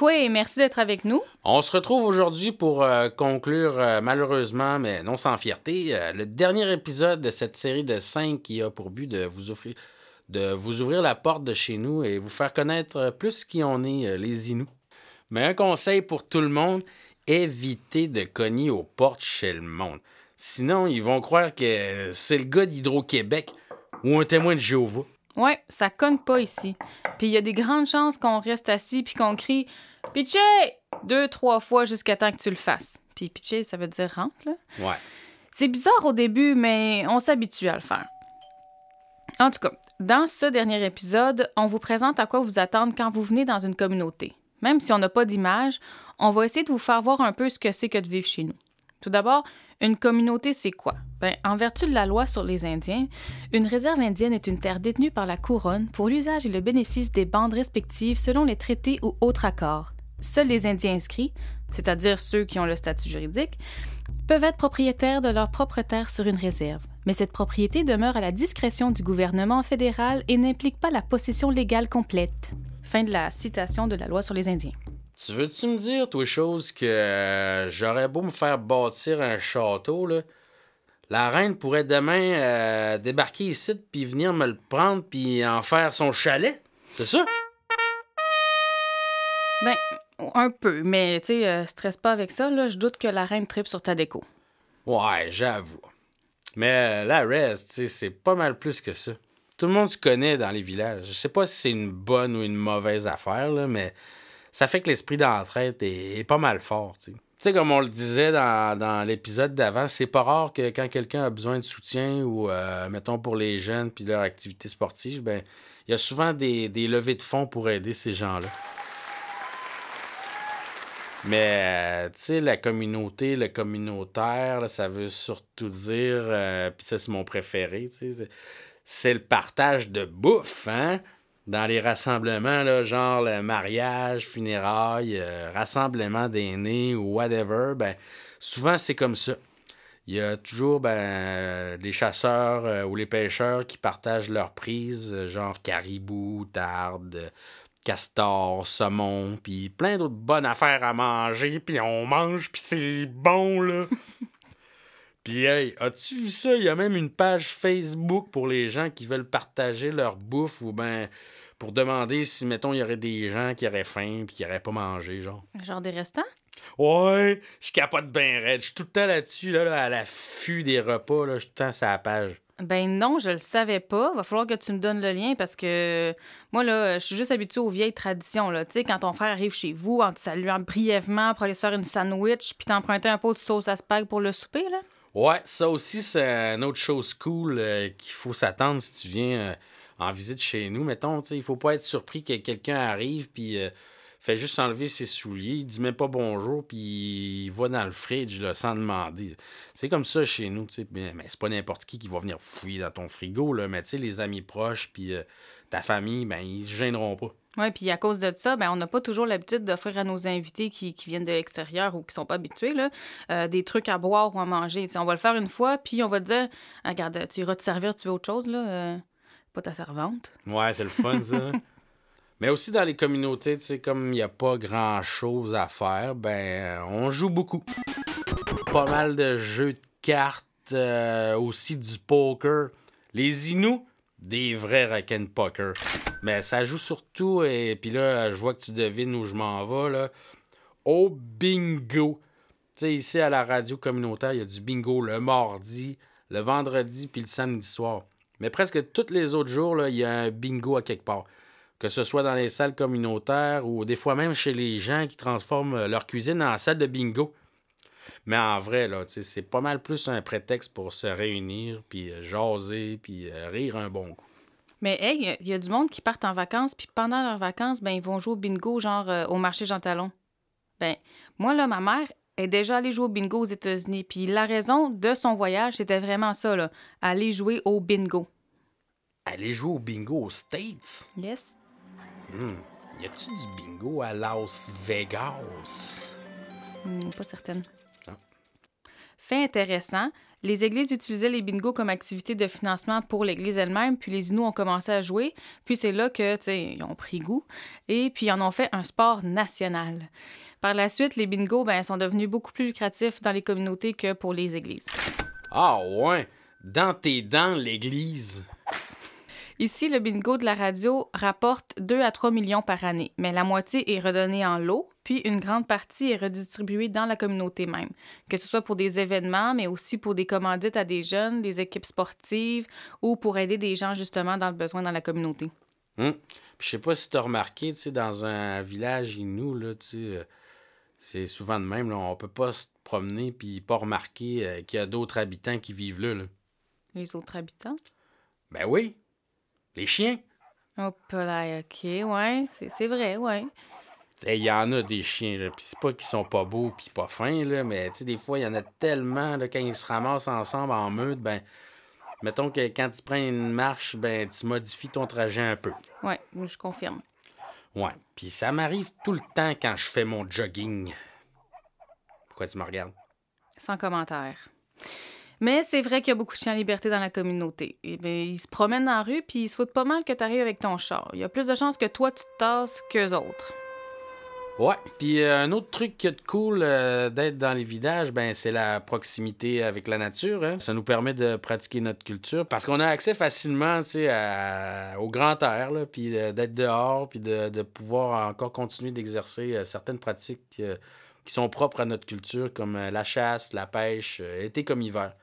Quoi, merci d'être avec nous. On se retrouve aujourd'hui pour euh, conclure, euh, malheureusement, mais non sans fierté, euh, le dernier épisode de cette série de cinq qui a pour but de vous offrir de vous ouvrir la porte de chez nous et vous faire connaître plus qui on est, les Inuits. Mais un conseil pour tout le monde, évitez de cogner aux portes chez le monde. Sinon, ils vont croire que c'est le gars d'Hydro-Québec ou un témoin de Jéhovah. Ouais, ça cogne pas ici. Puis il y a des grandes chances qu'on reste assis puis qu'on crie Pitché! deux, trois fois jusqu'à temps que tu le fasses. Puis pitché, ça veut dire rentre, là. Ouais. C'est bizarre au début, mais on s'habitue à le faire. En tout cas, dans ce dernier épisode, on vous présente à quoi vous attendre quand vous venez dans une communauté. Même si on n'a pas d'image, on va essayer de vous faire voir un peu ce que c'est que de vivre chez nous. Tout d'abord, une communauté, c'est quoi? Ben, en vertu de la loi sur les Indiens, une réserve indienne est une terre détenue par la couronne pour l'usage et le bénéfice des bandes respectives selon les traités ou autres accords. Seuls les Indiens inscrits, c'est-à-dire ceux qui ont le statut juridique, peuvent être propriétaires de leur propre terre sur une réserve. Mais cette propriété demeure à la discrétion du gouvernement fédéral et n'implique pas la possession légale complète. Fin de la citation de la loi sur les Indiens. Tu veux-tu me dire, toi, chose que euh, j'aurais beau me faire bâtir un château, là? La reine pourrait demain euh, débarquer ici puis venir me le prendre puis en faire son chalet? C'est ça? Ben, un peu, mais tu sais, euh, stresse pas avec ça, là. Je doute que la reine tripe sur ta déco. Ouais, j'avoue. Mais la reste, tu sais, c'est pas mal plus que ça. Tout le monde se connaît dans les villages. Je sais pas si c'est une bonne ou une mauvaise affaire, là, mais ça fait que l'esprit d'entraide est, pas mal fort. Tu sais, comme on le disait dans, l'épisode d'avant, c'est pas rare que quand quelqu'un a besoin de soutien ou, euh, mettons, pour les jeunes puis leur activité sportive, ben il y a souvent des, levées de fonds pour aider ces gens-là. Mais, euh, tu sais, la communauté, le communautaire, ça veut surtout dire, euh, puis ça, c'est mon préféré, c'est le partage de bouffe, hein? Dans les rassemblements, là, genre le mariage, funérailles, euh, rassemblement d'aînés ou whatever, ben, souvent c'est comme ça. Il y a toujours ben, les chasseurs euh, ou les pêcheurs qui partagent leurs prises, euh, genre caribou, tarde, castor, saumon, puis plein d'autres bonnes affaires à manger, puis on mange, puis c'est bon, là. Puis, hey, as-tu vu ça? Il y a même une page Facebook pour les gens qui veulent partager leur bouffe ou ben pour demander si, mettons, il y aurait des gens qui auraient faim puis qui n'auraient pas mangé, genre. Genre des restants? Ouais, je capote bien raide. Je suis tout le temps là-dessus, là, à l'affût des repas, là. Je suis tout le temps sur la page. Ben non, je le savais pas. Va falloir que tu me donnes le lien parce que moi, là, je suis juste habituée aux vieilles traditions. Là. Tu sais, quand ton frère arrive chez vous en te saluant brièvement pour aller se faire une sandwich puis t'emprunter un pot de sauce à spag pour le souper, là. Ouais, ça aussi, c'est une autre chose cool euh, qu'il faut s'attendre si tu viens euh, en visite chez nous. Mettons, il faut pas être surpris que quelqu'un arrive puis euh, fait juste enlever ses souliers, il dit même pas bonjour, puis il va dans le fridge là, sans demander. C'est comme ça chez nous. Mais, c'est pas n'importe qui qui va venir fouiller dans ton frigo, là. Mais les amis proches puis ta famille, ben, ils se gêneront pas. Oui, puis à cause de ça, ben, on n'a pas toujours l'habitude d'offrir à nos invités qui, viennent de l'extérieur ou qui sont pas habitués euh, des trucs à boire ou à manger. on va le faire une fois, puis on va dire Regarde, tu iras te servir, tu veux autre chose, là, euh, pas ta servante. Ouais, c'est le fun, ça. Mais aussi dans les communautés, tu sais, comme il n'y a pas grand-chose à faire, ben, on joue beaucoup. Pas mal de jeux de cartes, euh, aussi du poker. Les Inuits, des vrais requins poker. Mais ça joue surtout, et puis là, je vois que tu devines où je m'en vais, là, au bingo. Tu sais, ici à la radio communautaire, il y a du bingo le mardi, le vendredi, puis le samedi soir. Mais presque tous les autres jours, il y a un bingo à quelque part. Que ce soit dans les salles communautaires ou des fois même chez les gens qui transforment leur cuisine en salle de bingo. Mais en vrai, là, c'est pas mal plus un prétexte pour se réunir, puis euh, jaser, puis euh, rire un bon coup. Mais hey, il y, a du monde qui partent en vacances, puis pendant leurs vacances, ben ils vont jouer au bingo, genre euh, au marché Jean Talon. Ben, moi, là, ma mère est déjà allée jouer au bingo aux États-Unis. Puis la raison de son voyage, c'était vraiment ça, là. Aller jouer au bingo. Aller jouer au bingo aux States? Yes. Hmm. Y a-tu du bingo à Las Vegas? Hmm, pas certaine. Fait intéressant, Les églises utilisaient les bingos comme activité de financement pour l'église elle-même, puis les Inuits ont commencé à jouer, puis c'est là que, tu sais, ils ont pris goût, et puis ils en ont fait un sport national. Par la suite, les bingos ben, sont devenus beaucoup plus lucratifs dans les communautés que pour les églises. Ah ouais, dans tes dents, l'église. Ici, le bingo de la radio rapporte 2 à 3 millions par année, mais la moitié est redonnée en lot, puis une grande partie est redistribuée dans la communauté même, que ce soit pour des événements, mais aussi pour des commandites à des jeunes, des équipes sportives ou pour aider des gens justement dans le besoin dans la communauté. Hum. Puis je sais pas si tu as remarqué, tu sais, dans un village inou, là, tu sais, euh, c'est souvent de même, là, on peut pas se promener puis pas remarquer euh, qu'il y a d'autres habitants qui vivent là, là. Les autres habitants? Ben oui, les chiens. Là, ok, ouais, c'est vrai, ouais. Il y en a des chiens, là. Puis c'est pas qu'ils sont pas beaux puis pas fins, là, mais tu sais, des fois, il y en a tellement, là, quand ils se ramassent ensemble en meute, ben, mettons que quand tu prends une marche, ben, tu modifies ton trajet un peu. Ouais, je confirme. Ouais. Puis ça m'arrive tout le temps quand je fais mon jogging. Pourquoi tu me regardes? Sans commentaire. Mais c'est vrai qu'il y a beaucoup de chiens en liberté dans la communauté. Et bien, ils se promènent dans la rue, puis ils se foutent pas mal que tu arrives avec ton char. Il y a plus de chances que toi, tu te tasses qu'eux autres. Ouais. Puis euh, un autre truc qui est cool euh, d'être dans les villages, ben c'est la proximité avec la nature. hein. Ça nous permet de pratiquer notre culture parce qu'on a accès facilement, tu au grand air, là, puis euh, d'être dehors, puis de, pouvoir encore continuer d'exercer certaines pratiques qui sont propres à notre culture, comme la chasse, la pêche, été comme hiver.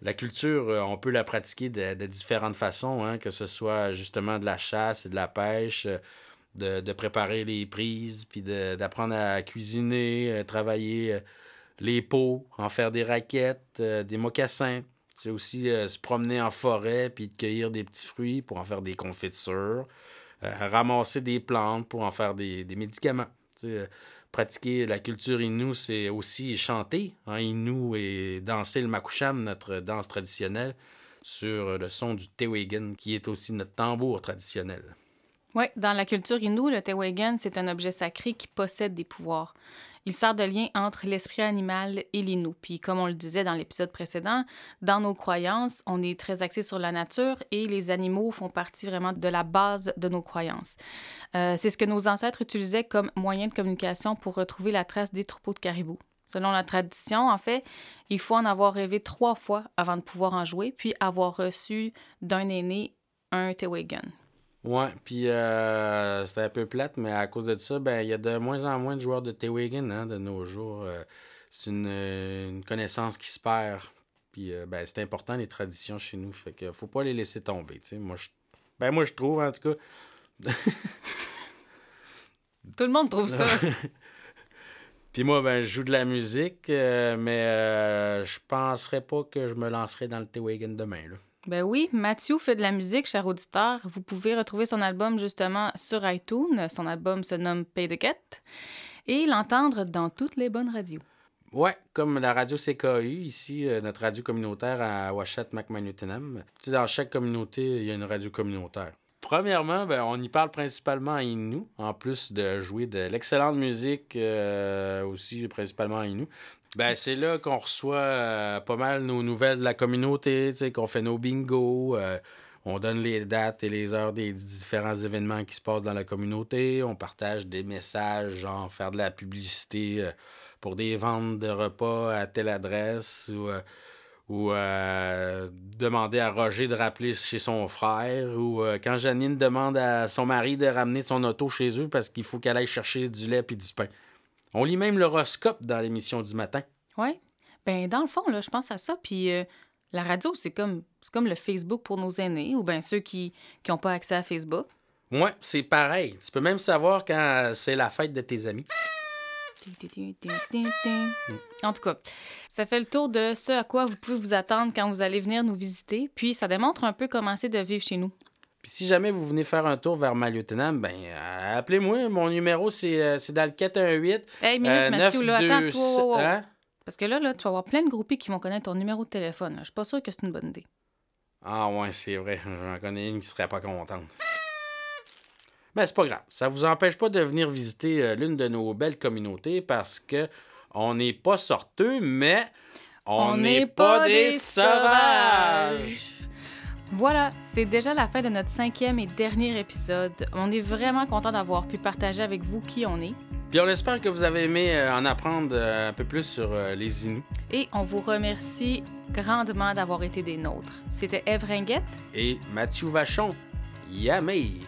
La culture, on peut la pratiquer de, différentes façons, hein, que ce soit justement de la chasse de la pêche, de, de préparer les prises, puis d'apprendre à cuisiner, euh, travailler euh, les pots, en faire des raquettes, euh, des mocassins. C'est aussi se promener en forêt, puis de cueillir des petits fruits pour en faire des confitures, ramasser des plantes pour en faire des, des médicaments. Tu sais, euh, pratiquer la culture Innu, c'est aussi chanter en Innu et danser le makusham, notre danse traditionnelle, sur le son du tewagen, qui est aussi notre tambour traditionnel. Oui, dans la culture Innu, le Tewagen, c'est un objet sacré qui possède des pouvoirs. Il sert de lien entre l'esprit animal et l'Innu. Puis, comme on le disait dans l'épisode précédent, dans nos croyances, on est très axé sur la nature et les animaux font partie vraiment de la base de nos croyances. Euh, c'est ce que nos ancêtres utilisaient comme moyen de communication pour retrouver la trace des troupeaux de caribous. Selon la tradition, en fait, il faut en avoir rêvé trois fois avant de pouvoir en jouer, puis avoir reçu d'un aîné un Tewagen. Ouais, puis euh, c'était un peu plate, mais à cause de ça, ben il y a de moins en moins de joueurs de Tewagen hein, de nos jours. Euh, c'est une, une connaissance qui se perd. Puis euh, ben, c'est important les traditions chez nous, fait que faut pas les laisser tomber. Moi, je... Ben moi je trouve en tout cas. Tout le monde trouve ça. Puis moi, ben je joue de la musique, euh, mais euh, je penserais pas que je me lancerai dans le Tewagen demain. Là. Ben oui, Mathieu fait de la musique, cher auditeur. Vous pouvez retrouver son album justement sur iTunes. Son album se nomme Pay the Cat. Et l'entendre dans toutes les bonnes radios. Ouais, comme la radio CKU, ici, euh, notre radio communautaire à Washat McManutenam. Dans chaque communauté, il y a une radio communautaire. Premièrement, ben, on y parle principalement en Innu, en plus de jouer de l'excellente musique euh, aussi, principalement en Innu. Ben, c'est là qu'on reçoit euh, pas mal nos nouvelles de la communauté, qu'on fait nos bingos. euh, on donne les dates et les heures des différents événements qui se passent dans la communauté. On partage des messages, genre faire de la publicité euh, pour des ventes de repas à telle adresse ou, ou demander à Roger de rappeler chez son frère ou quand Janine demande à son mari de ramener son auto chez eux parce qu'il faut qu'elle aille chercher du lait et du pain. On lit même l'horoscope dans l'émission du matin. Ouais. Ben dans le fond, là, je pense à ça. Puis euh, la radio, c'est comme, c'est comme le Facebook pour nos aînés ou bien ceux qui n'ont pas accès à Facebook. Ouais, c'est pareil. Tu peux même savoir quand c'est la fête de tes amis. En tout cas, ça fait le tour de ce à quoi vous pouvez vous attendre quand vous allez venir nous visiter. Puis ça démontre un peu comment c'est de vivre chez nous. Puis si jamais vous venez faire un tour vers Maliotenam, ben euh, appelez-moi. Mon numéro, c'est euh, c'est dans le 418. Hey, minute, euh, Mathieu, là, attends, 92, toi, wow, wow. hein? Parce que là, là, tu vas avoir plein de groupies qui vont connaître ton numéro de téléphone. Je suis pas sûre que c'est une bonne idée. Ah ouais, c'est vrai. J'en connais une qui serait pas contente. Mais c'est pas grave. Ça vous empêche pas de venir visiter euh, l'une de nos belles communautés parce que on n'est pas sorteux, mais On n'est pas des sauvages! Voilà, c'est déjà la fin de notre cinquième et dernier épisode. On est vraiment content d'avoir pu partager avec vous qui on est. Puis on espère que vous avez aimé euh, en apprendre euh, un peu plus sur euh, les Inuits. Et on vous remercie grandement d'avoir été des nôtres. C'était Eve Ringuette. Et Mathieu Vachon. Yamé!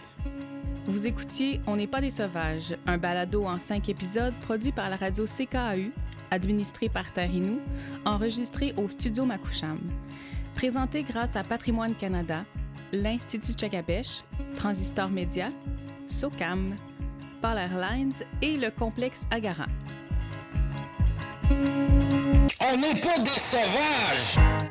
Vous écoutiez On n'est pas des sauvages, un balado en cinq épisodes produit par la radio CKAU, administré par Tarinou, enregistré au studio Makoucham. Présenté grâce à Patrimoine Canada, l'Institut Tchakabèche, Transistor Média, SOCAM, Paul Airlines et le complexe Agara. On n'est pas des sauvages!